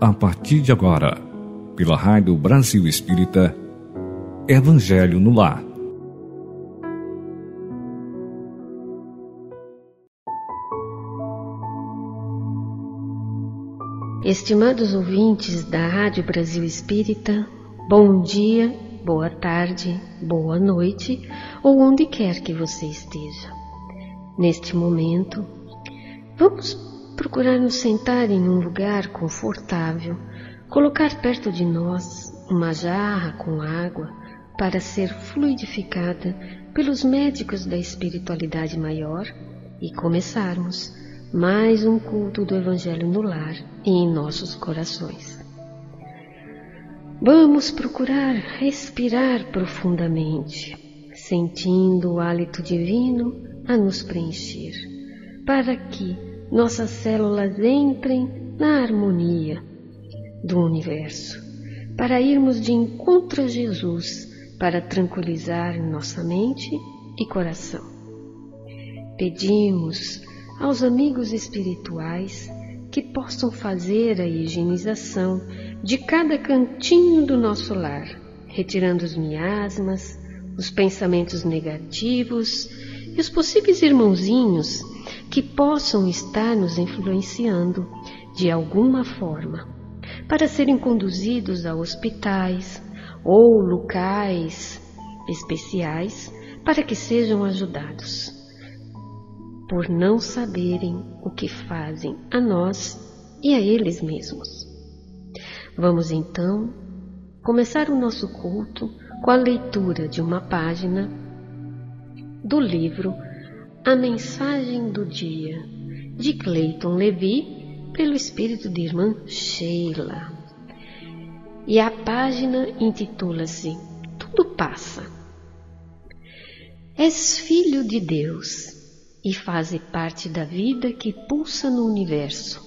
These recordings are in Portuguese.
a partir de agora, pela Rádio Brasil Espírita, Evangelho no Lar. Estimados ouvintes da Rádio Brasil Espírita, bom dia, boa tarde, boa noite ou onde quer que você esteja. Neste momento, vamos procurar nos sentar em um lugar confortável, colocar perto de nós uma jarra com água para ser fluidificada pelos médicos da espiritualidade maior e começarmos mais um culto do Evangelho no lar e em nossos corações. Vamos procurar respirar profundamente, sentindo o hálito divino a nos preencher, para que nossas células entrem na harmonia do universo, para irmos de encontro a Jesus, para tranquilizar nossa mente e coração. Pedimos aos amigos espirituais que possam fazer a higienização de cada cantinho do nosso lar, retirando os miasmas, os pensamentos negativos e os possíveis irmãozinhos que possam estar nos influenciando de alguma forma, para serem conduzidos a hospitais ou locais especiais para que sejam ajudados por não saberem o que fazem a nós e a eles mesmos. Vamos então começar o nosso culto com a leitura de uma página do livro A Mensagem do Dia, de Clayton Levy, pelo espírito de irmã Sheila. E a página intitula-se Tudo Passa. És filho de Deus e faze parte da vida que pulsa no universo.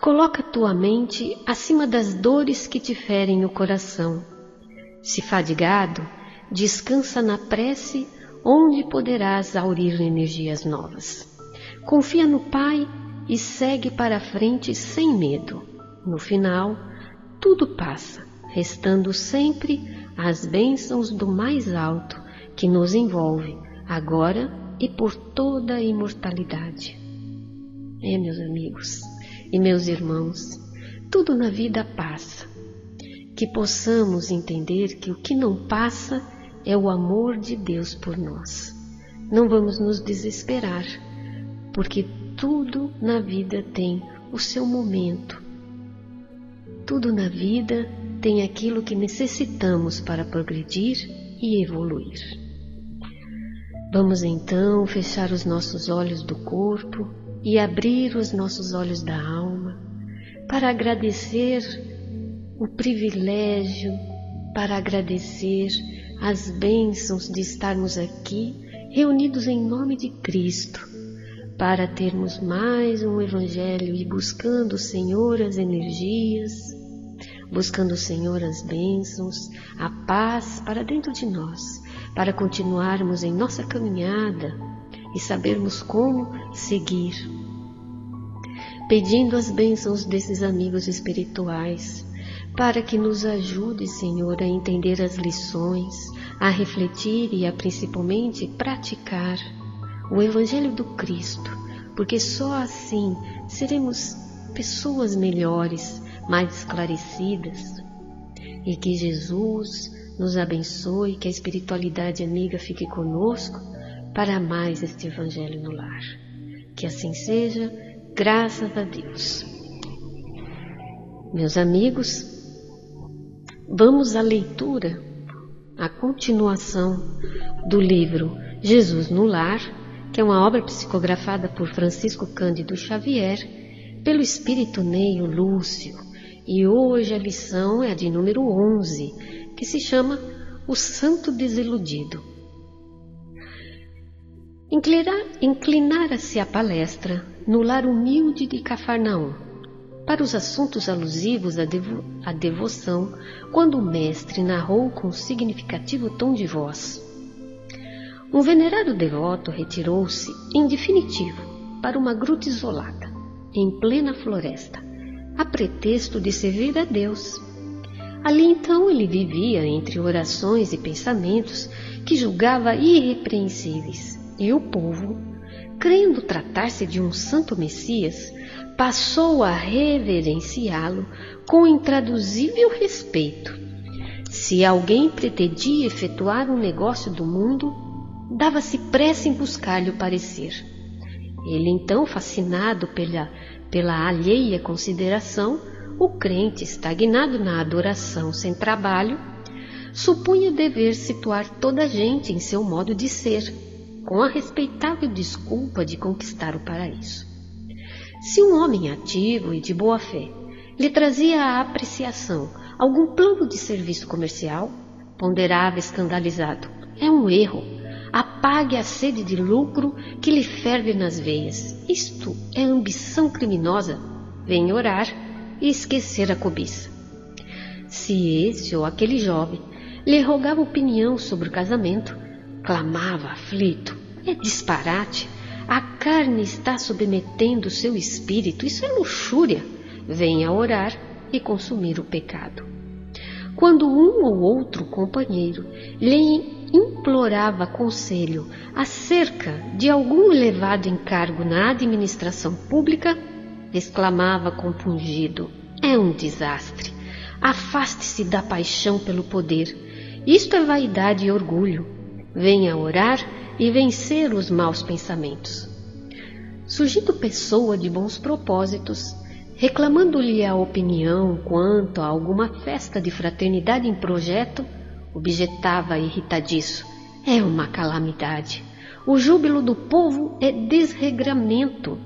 Coloca tua mente acima das dores que te ferem o coração. Se fadigado, descansa na prece, onde poderás aurir energias novas. Confia no Pai e segue para a frente sem medo. No final, tudo passa, restando sempre as bênçãos do mais alto que nos envolve, agora e por toda a imortalidade. É, meus amigos e meus irmãos, tudo na vida passa. Que possamos entender que o que não passa é o amor de Deus por nós. Não vamos nos desesperar, porque tudo na vida tem o seu momento. Tudo na vida tem aquilo que necessitamos para progredir e evoluir. Vamos então fechar os nossos olhos do corpo e abrir os nossos olhos da alma para agradecer o privilégio, para agradecer as bênçãos de estarmos aqui reunidos em nome de Cristo, para termos mais um Evangelho e buscando Senhor as energias, buscando Senhor as bênçãos, a paz para dentro de nós para continuarmos em nossa caminhada e sabermos como seguir. Pedindo as bênçãos desses amigos espirituais, para que nos ajude, Senhor, a entender as lições, a refletir e a principalmente praticar o Evangelho do Cristo, porque só assim seremos pessoas melhores, mais esclarecidas, e que Jesus nos abençoe, que a espiritualidade amiga fique conosco para mais este Evangelho no lar. Que assim seja, graças a Deus. Meus amigos, vamos à leitura, à continuação do livro Jesus no Lar, que é uma obra psicografada por Francisco Cândido Xavier, pelo espírito Neio Lúcio. E hoje a lição é a de número 11, que se chama O Santo Desiludido. Inclinara-se a palestra no lar humilde de Cafarnaum para os assuntos alusivos à, devo à devoção, quando o mestre narrou com significativo tom de voz. Um venerado devoto retirou-se, em definitivo, para uma gruta isolada, em plena floresta, a pretexto de servir a Deus. Ali então ele vivia entre orações e pensamentos que julgava irrepreensíveis, e o povo, crendo tratar-se de um santo Messias, passou a reverenciá-lo com intraduzível respeito. Se alguém pretendia efetuar um negócio do mundo, dava-se pressa em buscar-lhe o parecer. Ele então, fascinado pela, pela alheia consideração, o crente, estagnado na adoração sem trabalho, supunha dever situar toda a gente em seu modo de ser, com a respeitável desculpa de conquistar o paraíso. Se um homem ativo e de boa fé lhe trazia à apreciação algum plano de serviço comercial, ponderava escandalizado: é um erro. Apague a sede de lucro que lhe ferve nas veias. Isto é ambição criminosa. Venha orar e esquecer a cobiça. Se esse ou aquele jovem lhe rogava opinião sobre o casamento, clamava aflito: é disparate. A carne está submetendo seu espírito, isso é luxúria. Venha orar e consumir o pecado. Quando um ou outro companheiro lhe implorava conselho acerca de algum elevado encargo na administração pública, exclamava compungido: É um desastre. Afaste-se da paixão pelo poder. Isto é vaidade e orgulho. Venha orar e vencer os maus pensamentos. Surgindo pessoa de bons propósitos, reclamando-lhe a opinião quanto a alguma festa de fraternidade em projeto, objetava irritadiço: É uma calamidade. O júbilo do povo é desregramento.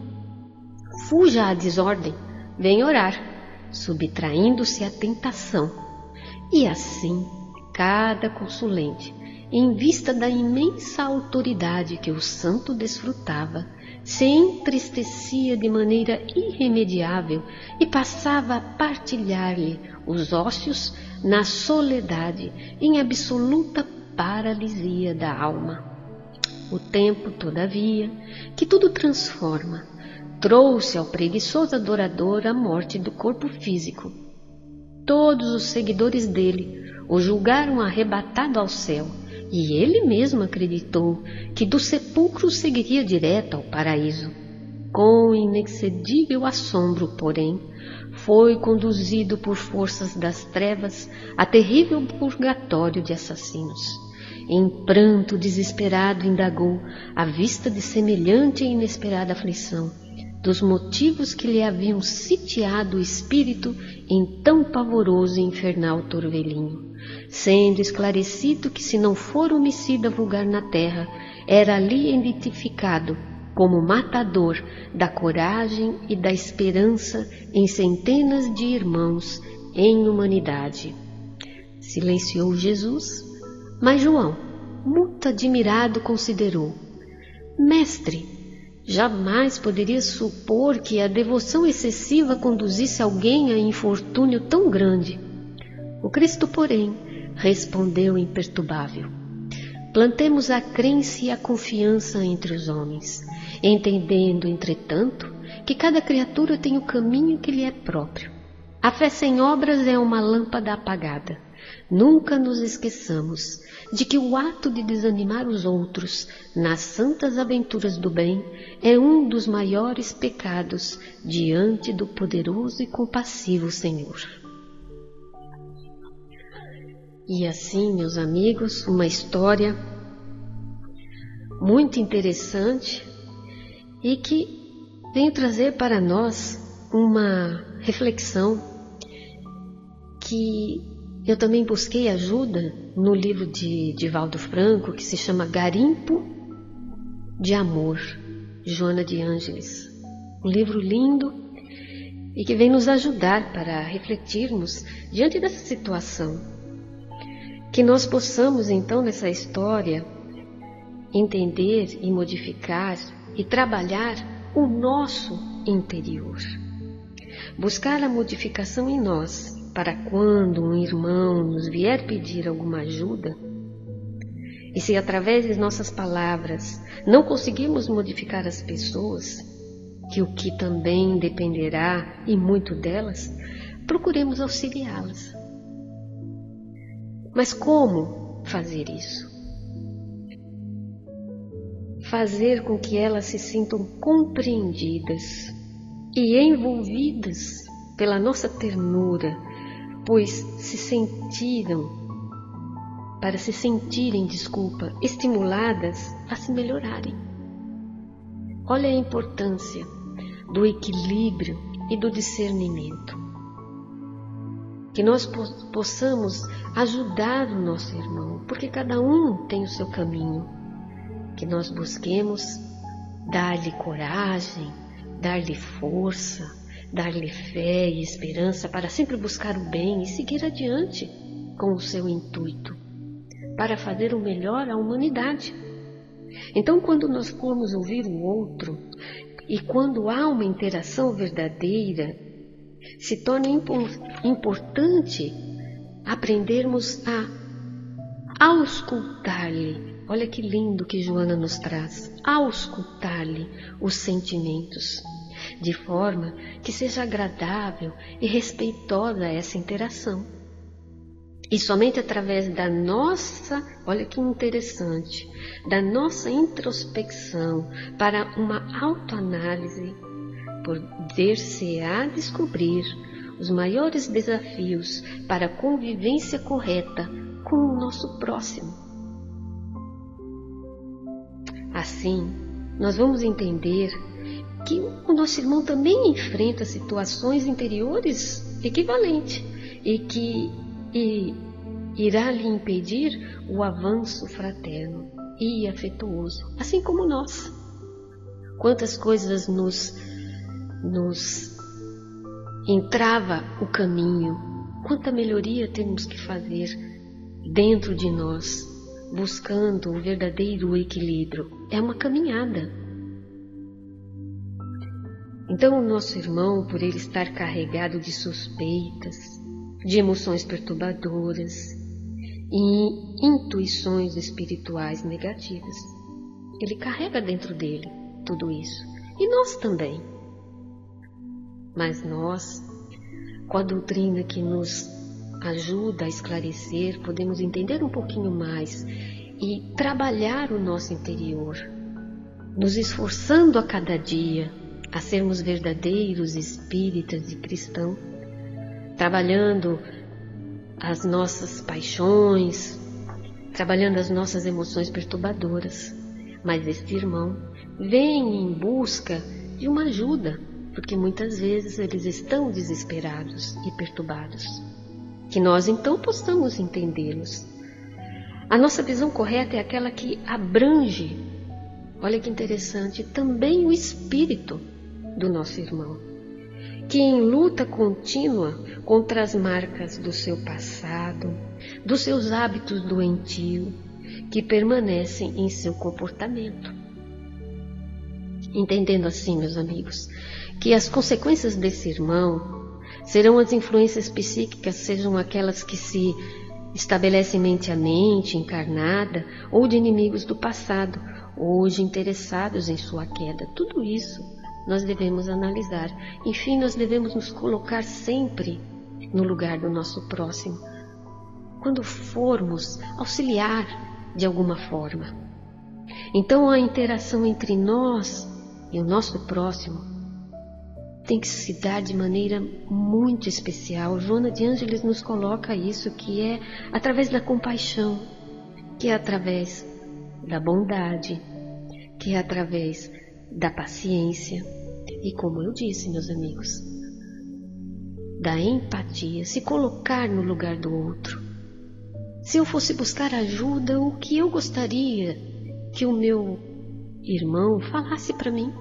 Fuja à desordem, vem orar, subtraindo-se à tentação. E assim, cada consulente, em vista da imensa autoridade que o santo desfrutava, se entristecia de maneira irremediável e passava a partilhar-lhe os ócios na soledade, em absoluta paralisia da alma. O tempo, todavia, que tudo transforma, trouxe ao preguiçoso adorador a morte do corpo físico. Todos os seguidores dele o julgaram arrebatado ao céu e ele mesmo acreditou que do sepulcro seguiria direto ao paraíso. Com inexcedível assombro, porém, foi conduzido por forças das trevas a terrível purgatório de assassinos. Em pranto desesperado indagou, à vista de semelhante e inesperada aflição, dos motivos que lhe haviam sitiado o espírito em tão pavoroso e infernal torvelinho sendo esclarecido que, se não for homicida vulgar na terra, era ali identificado como matador da coragem e da esperança em centenas de irmãos em humanidade. Silenciou Jesus, mas João, muito admirado, considerou: Mestre, jamais poderia supor que a devoção excessiva conduzisse alguém a infortúnio tão grande. O Cristo, porém, respondeu imperturbável: Plantemos a crença e a confiança entre os homens, entendendo, entretanto, que cada criatura tem o caminho que lhe é próprio. A fé sem obras é uma lâmpada apagada. Nunca nos esqueçamos de que o ato de desanimar os outros nas santas aventuras do bem é um dos maiores pecados diante do poderoso e compassivo Senhor. E assim, meus amigos, uma história muito interessante e que vem trazer para nós uma reflexão que eu também busquei ajuda no livro de Divaldo Franco, que se chama Garimpo de Amor, Joana de Ângeles. Um livro lindo e que vem nos ajudar para refletirmos diante dessa situação que nós possamos, então, nessa história, entender e modificar e trabalhar o nosso interior. Buscar a modificação em nós, para quando um irmão nos vier pedir alguma ajuda, e se através de nossas palavras não conseguirmos modificar as pessoas, que o que também dependerá, e muito delas, procuremos auxiliá-las. Mas como fazer isso? Fazer com que elas se sintam compreendidas e envolvidas pela nossa ternura, pois se sentiram para se sentirem, desculpa, estimuladas a se melhorarem. Olha a importância do equilíbrio e do discernimento. Que nós possamos ajudar o nosso irmão, porque cada um tem o seu caminho. Que nós busquemos dar-lhe coragem, dar-lhe força, dar-lhe fé e esperança para sempre buscar o bem e seguir adiante com o seu intuito, para fazer o melhor à humanidade. Então, quando nós formos ouvir o outro e quando há uma interação verdadeira, se torna importante aprendermos a auscultar-lhe. Olha que lindo que Joana nos traz. Auscultar-lhe os sentimentos, de forma que seja agradável e respeitosa essa interação. E somente através da nossa, olha que interessante, da nossa introspecção para uma autoanálise, poder-se-á descobrir os maiores desafios para a convivência correta com o nosso próximo. Assim, nós vamos entender que o nosso irmão também enfrenta situações interiores equivalentes e que e irá lhe impedir o avanço fraterno e afetuoso, assim como nós. Quantas coisas nos, nos entrava o caminho, quanta melhoria temos que fazer dentro de nós, buscando o verdadeiro equilíbrio. É uma caminhada. Então, o nosso irmão, por ele estar carregado de suspeitas, de emoções perturbadoras e intuições espirituais negativas. Ele carrega dentro dele tudo isso. E nós também. Mas nós, com a doutrina que nos ajuda a esclarecer, podemos entender um pouquinho mais e trabalhar o nosso interior, nos esforçando a cada dia a sermos verdadeiros espíritas e cristãos trabalhando as nossas paixões, trabalhando as nossas emoções perturbadoras. Mas este irmão vem em busca de uma ajuda, porque muitas vezes eles estão desesperados e perturbados. Que nós então possamos entendê-los. A nossa visão correta é aquela que abrange, olha que interessante, também o espírito do nosso irmão que em luta contínua contra as marcas do seu passado, dos seus hábitos doentios, que permanecem em seu comportamento. Entendendo assim, meus amigos, que as consequências desse irmão serão as influências psíquicas, sejam aquelas que se estabelecem mente a mente, encarnada, ou de inimigos do passado, hoje interessados em sua queda. Tudo isso nós devemos analisar. Enfim, nós devemos nos colocar sempre no lugar do nosso próximo. Quando formos auxiliar de alguma forma. Então a interação entre nós e o nosso próximo tem que se dar de maneira muito especial. Joana de Ângeles nos coloca isso, que é através da compaixão, que é através da bondade, que é através da paciência, e como eu disse, meus amigos, da empatia, se colocar no lugar do outro. Se eu fosse buscar ajuda, o que eu gostaria que o meu irmão falasse para mim?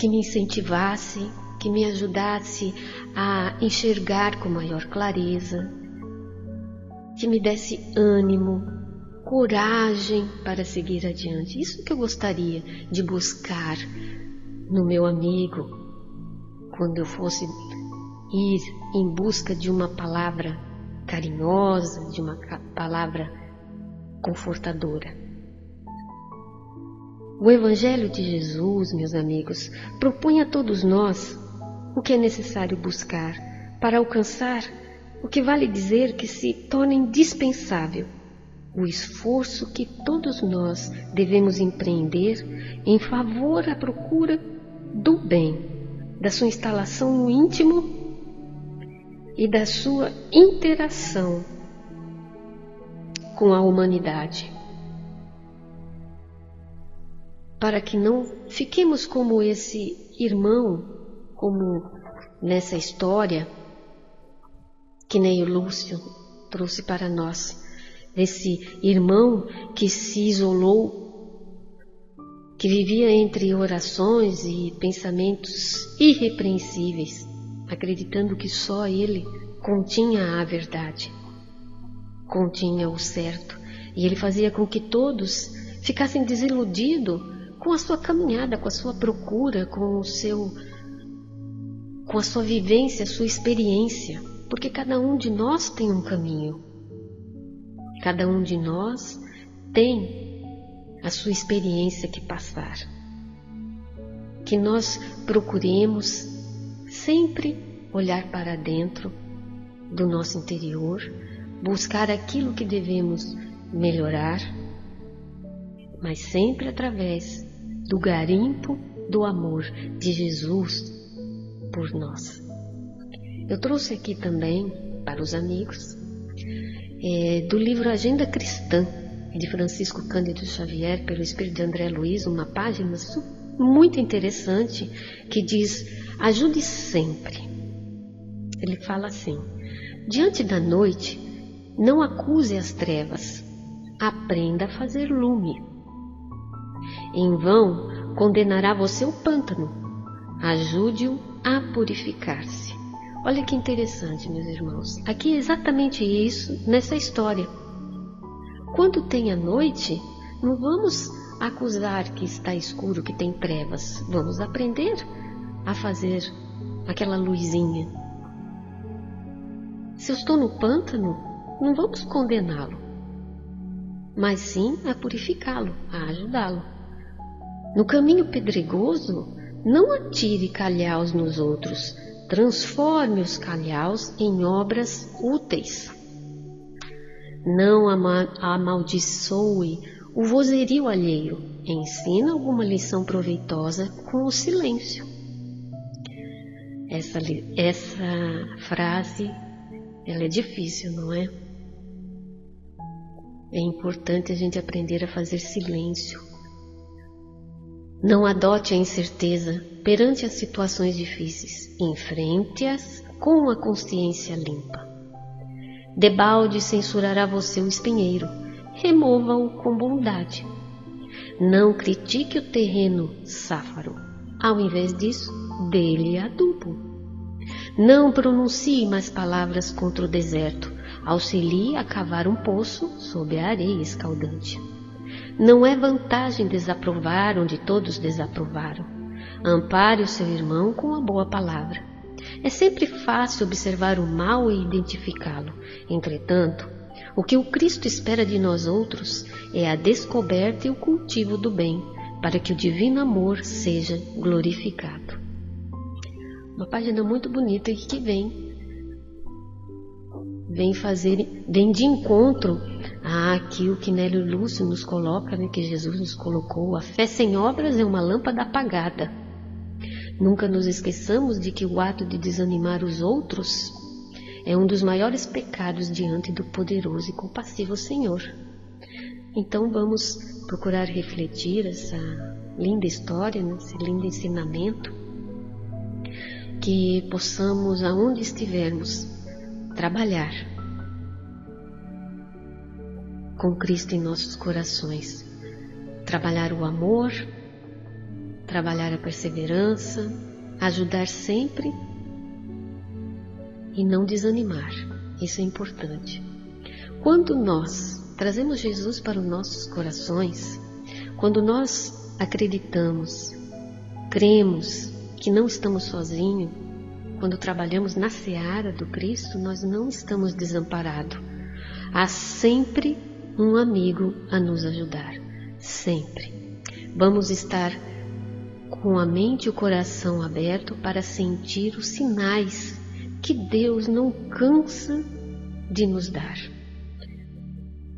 Que me incentivasse, que me ajudasse a enxergar com maior clareza, que me desse ânimo, coragem para seguir adiante. Isso que eu gostaria de buscar no meu amigo quando eu fosse ir em busca de uma palavra carinhosa, de uma palavra confortadora. O Evangelho de Jesus, meus amigos, propõe a todos nós o que é necessário buscar para alcançar o que vale dizer que se torna indispensável o esforço que todos nós devemos empreender em favor à procura do bem, da sua instalação no íntimo e da sua interação com a humanidade. Para que não fiquemos como esse irmão, como nessa história que nem o Lúcio trouxe para nós. Esse irmão que se isolou, que vivia entre orações e pensamentos irrepreensíveis, acreditando que só ele continha a verdade, continha o certo, e ele fazia com que todos ficassem desiludidos com a sua caminhada, com a sua procura, com o seu com a sua vivência, a sua experiência, porque cada um de nós tem um caminho. Cada um de nós tem a sua experiência que passar. Que nós procuremos sempre olhar para dentro do nosso interior, buscar aquilo que devemos melhorar, mas sempre através do garimpo do amor de Jesus por nós. Eu trouxe aqui também para os amigos é, do livro Agenda Cristã, de Francisco Cândido Xavier, pelo Espírito de André Luiz, uma página muito interessante que diz: Ajude sempre. Ele fala assim: Diante da noite, não acuse as trevas, aprenda a fazer lume. Em vão condenará você o pântano, ajude-o a purificar-se. Olha que interessante, meus irmãos. Aqui é exatamente isso nessa história. Quando tem a noite, não vamos acusar que está escuro, que tem trevas. Vamos aprender a fazer aquela luzinha. Se eu estou no pântano, não vamos condená-lo, mas sim a purificá-lo, a ajudá-lo. No caminho pedregoso, não atire calhaus nos outros, transforme os calhaus em obras úteis. Não amaldiçoe o vozerio alheio, ensina alguma lição proveitosa com o silêncio. Essa, essa frase, ela é difícil, não é? É importante a gente aprender a fazer silêncio. Não adote a incerteza perante as situações difíceis. Enfrente-as com a consciência limpa. Debalde censurará você o espinheiro. Remova-o com bondade. Não critique o terreno sáfaro. Ao invés disso, dê-lhe adubo. Não pronuncie mais palavras contra o deserto. Auxilie a cavar um poço sob a areia escaldante. Não é vantagem desaprovar onde todos desaprovaram. Ampare o seu irmão com a boa palavra. É sempre fácil observar o mal e identificá-lo. Entretanto, o que o Cristo espera de nós outros é a descoberta e o cultivo do bem, para que o divino amor seja glorificado. Uma página muito bonita que vem vem fazer, vem de encontro ah, aqui o que Nélio Lúcio nos coloca, né, que Jesus nos colocou, a fé sem obras é uma lâmpada apagada. Nunca nos esqueçamos de que o ato de desanimar os outros é um dos maiores pecados diante do poderoso e compassivo Senhor. Então vamos procurar refletir essa linda história, né, esse lindo ensinamento, que possamos, aonde estivermos, trabalhar com Cristo em nossos corações. Trabalhar o amor, trabalhar a perseverança, ajudar sempre e não desanimar. Isso é importante. Quando nós trazemos Jesus para os nossos corações, quando nós acreditamos, cremos que não estamos sozinhos, quando trabalhamos na seara do Cristo, nós não estamos desamparados. Há sempre um amigo a nos ajudar, sempre. Vamos estar com a mente e o coração aberto para sentir os sinais que Deus não cansa de nos dar.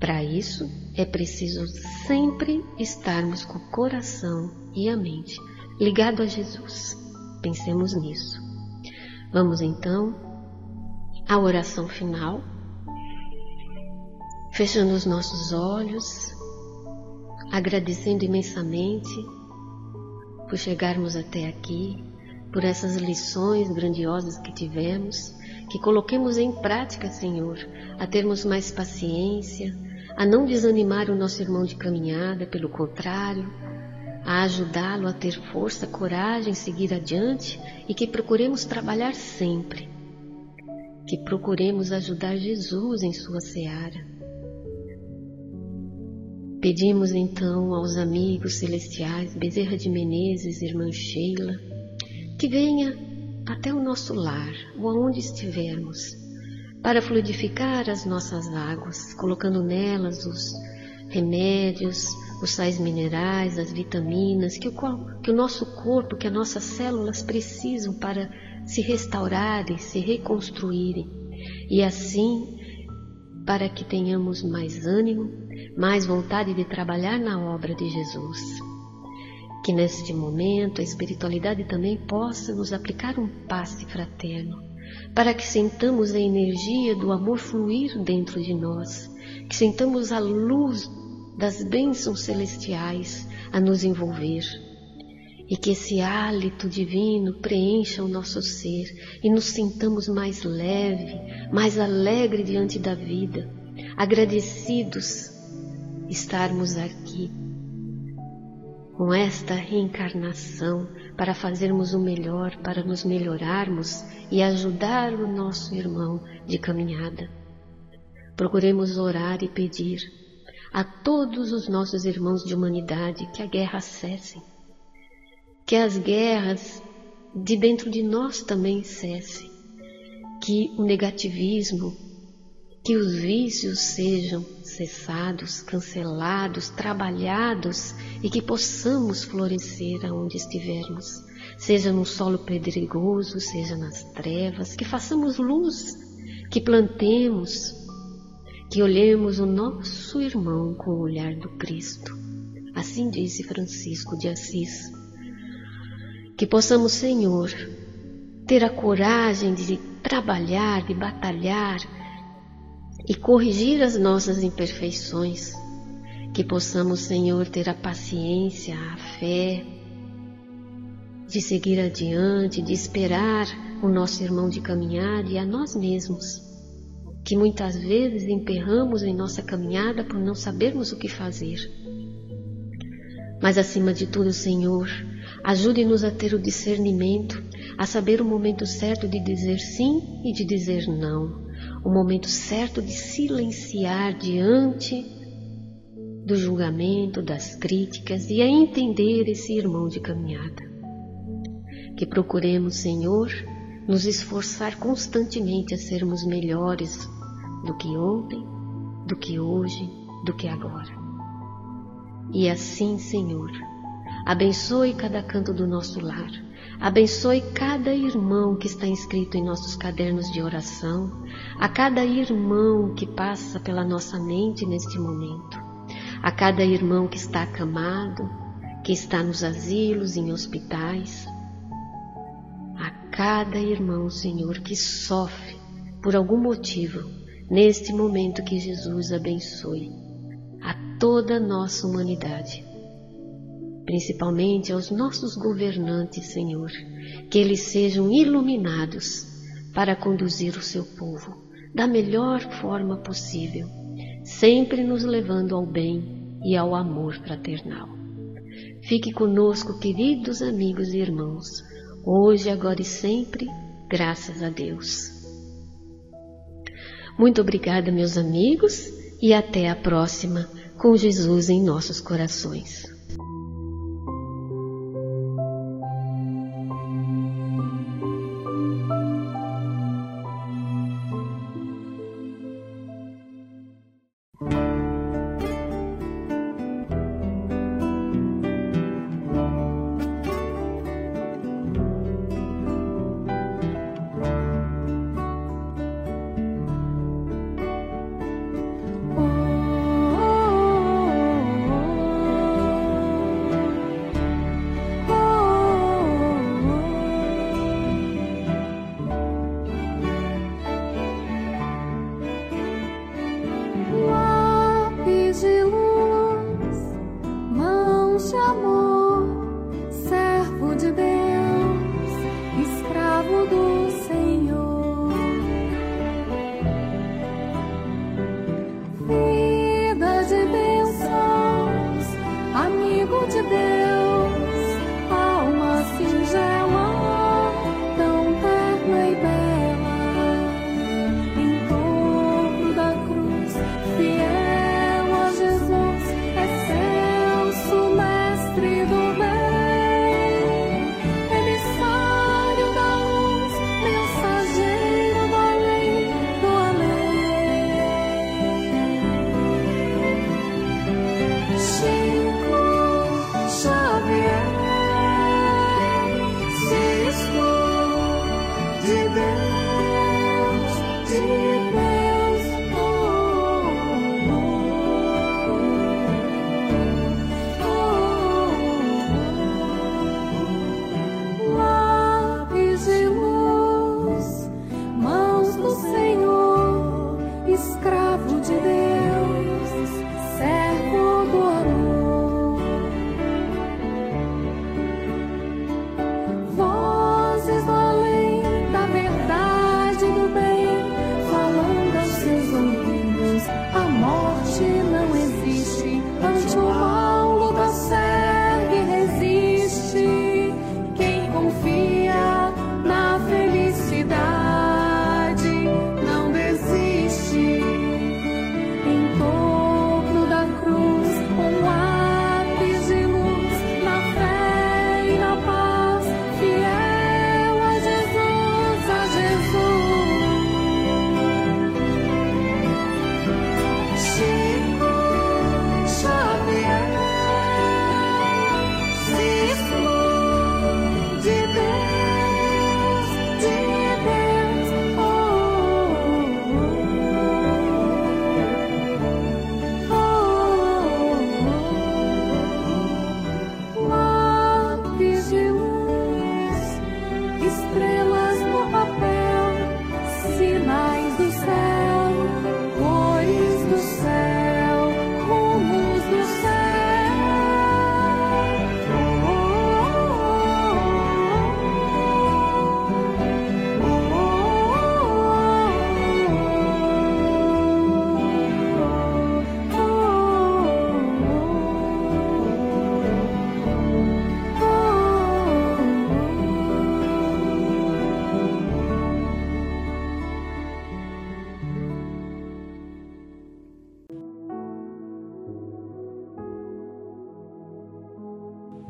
Para isso, é preciso sempre estarmos com o coração e a mente ligado a Jesus. Pensemos nisso. Vamos então à oração final, fechando os nossos olhos, agradecendo imensamente por chegarmos até aqui, por essas lições grandiosas que tivemos, que coloquemos em prática, Senhor, a termos mais paciência, a não desanimar o nosso irmão de caminhada, pelo contrário, a ajudá-lo a ter força, coragem, seguir adiante e que procuremos trabalhar sempre, que procuremos ajudar Jesus em sua seara. Pedimos então aos amigos celestiais, Bezerra de Menezes, irmã Sheila, que venha até o nosso lar, ou aonde estivermos, para fluidificar as nossas águas, colocando nelas os remédios, os sais minerais, as vitaminas que o, que o nosso corpo, que as nossas células precisam para se restaurarem, se reconstruírem. E assim, para que tenhamos mais ânimo, mais vontade de trabalhar na obra de Jesus. Que neste momento a espiritualidade também possa nos aplicar um passe fraterno, para que sentamos a energia do amor fluir dentro de nós, que sentamos a luz das bênçãos celestiais a nos envolver. E que esse hálito divino preencha o nosso ser e nos sintamos mais leve, mais alegre diante da vida, agradecidos estarmos aqui com esta reencarnação para fazermos o melhor, para nos melhorarmos e ajudar o nosso irmão de caminhada. Procuremos orar e pedir a todos os nossos irmãos de humanidade que a guerra cesse, que as guerras de dentro de nós também cessem, que o negativismo, que os vícios sejam cessados, cancelados, trabalhados e que possamos florescer aonde estivermos, seja no solo pedregoso, seja nas trevas, que façamos luz, que plantemos, que olhemos o nosso irmão com o olhar do Cristo. Assim disse Francisco de Assis. Que possamos, Senhor, ter a coragem de trabalhar, de batalhar e corrigir as nossas imperfeições. Que possamos, Senhor, ter a paciência, a fé, de seguir adiante, de esperar o nosso irmão de caminhar e a nós mesmos que muitas vezes emperramos em nossa caminhada por não sabermos o que fazer. Mas acima de tudo, Senhor, ajude-nos a ter o discernimento, a saber o momento certo de dizer sim e de dizer não, o momento certo de silenciar diante do julgamento, das críticas e a entender esse irmão de caminhada. Que procuremos, Senhor, nos esforçar constantemente a sermos melhores do que ontem, do que hoje, do que agora. E assim, Senhor, abençoe cada canto do nosso lar, abençoe cada irmão que está inscrito em nossos cadernos de oração, a cada irmão que passa pela nossa mente neste momento, a cada irmão que está acamado, que está nos asilos, em hospitais, a cada irmão, Senhor, que sofre por algum motivo neste momento que Jesus abençoe a toda a nossa humanidade, principalmente aos nossos governantes, Senhor, que eles sejam iluminados para conduzir o seu povo da melhor forma possível, sempre nos levando ao bem e ao amor fraternal. Fique conosco, queridos amigos e irmãos, hoje, agora e sempre, graças a Deus. Muito obrigada, meus amigos, e até a próxima com Jesus em nossos corações.